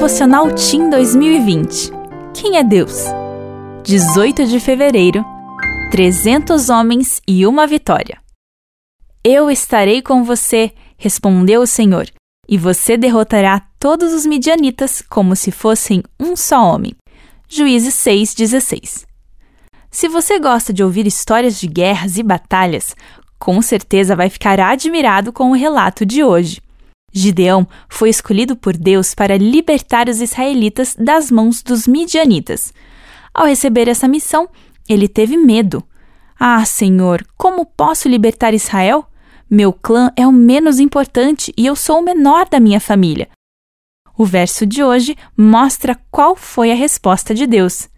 Devocional Team 2020. Quem é Deus? 18 de fevereiro. 300 homens e uma vitória. Eu estarei com você, respondeu o Senhor, e você derrotará todos os midianitas como se fossem um só homem. Juízes 6:16. Se você gosta de ouvir histórias de guerras e batalhas, com certeza vai ficar admirado com o relato de hoje. Gideão foi escolhido por Deus para libertar os israelitas das mãos dos midianitas. Ao receber essa missão, ele teve medo. Ah, Senhor, como posso libertar Israel? Meu clã é o menos importante e eu sou o menor da minha família. O verso de hoje mostra qual foi a resposta de Deus.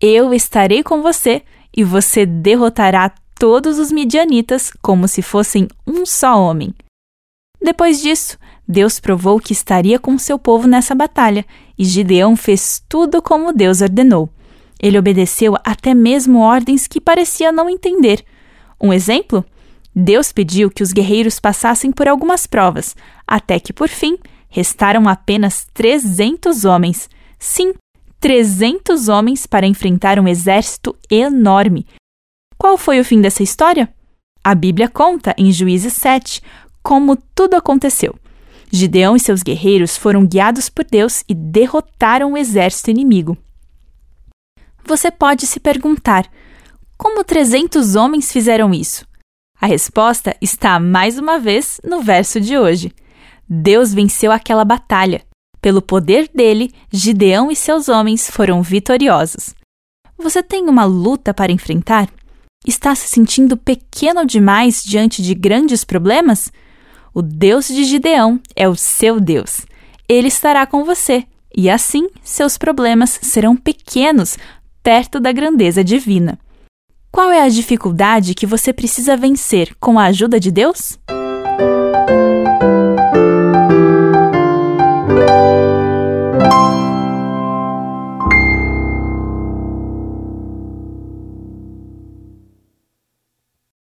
Eu estarei com você e você derrotará todos os midianitas como se fossem um só homem. Depois disso, Deus provou que estaria com seu povo nessa batalha, e Gideão fez tudo como Deus ordenou. Ele obedeceu até mesmo ordens que parecia não entender. Um exemplo? Deus pediu que os guerreiros passassem por algumas provas, até que, por fim, restaram apenas 300 homens. Sim, 300 homens para enfrentar um exército enorme. Qual foi o fim dessa história? A Bíblia conta, em Juízes 7, como tudo aconteceu. Gideão e seus guerreiros foram guiados por Deus e derrotaram o exército inimigo. Você pode se perguntar: como 300 homens fizeram isso? A resposta está mais uma vez no verso de hoje. Deus venceu aquela batalha. Pelo poder dele, Gideão e seus homens foram vitoriosos. Você tem uma luta para enfrentar? Está se sentindo pequeno demais diante de grandes problemas? O Deus de Gideão é o seu Deus. Ele estará com você, e assim seus problemas serão pequenos perto da grandeza divina. Qual é a dificuldade que você precisa vencer com a ajuda de Deus?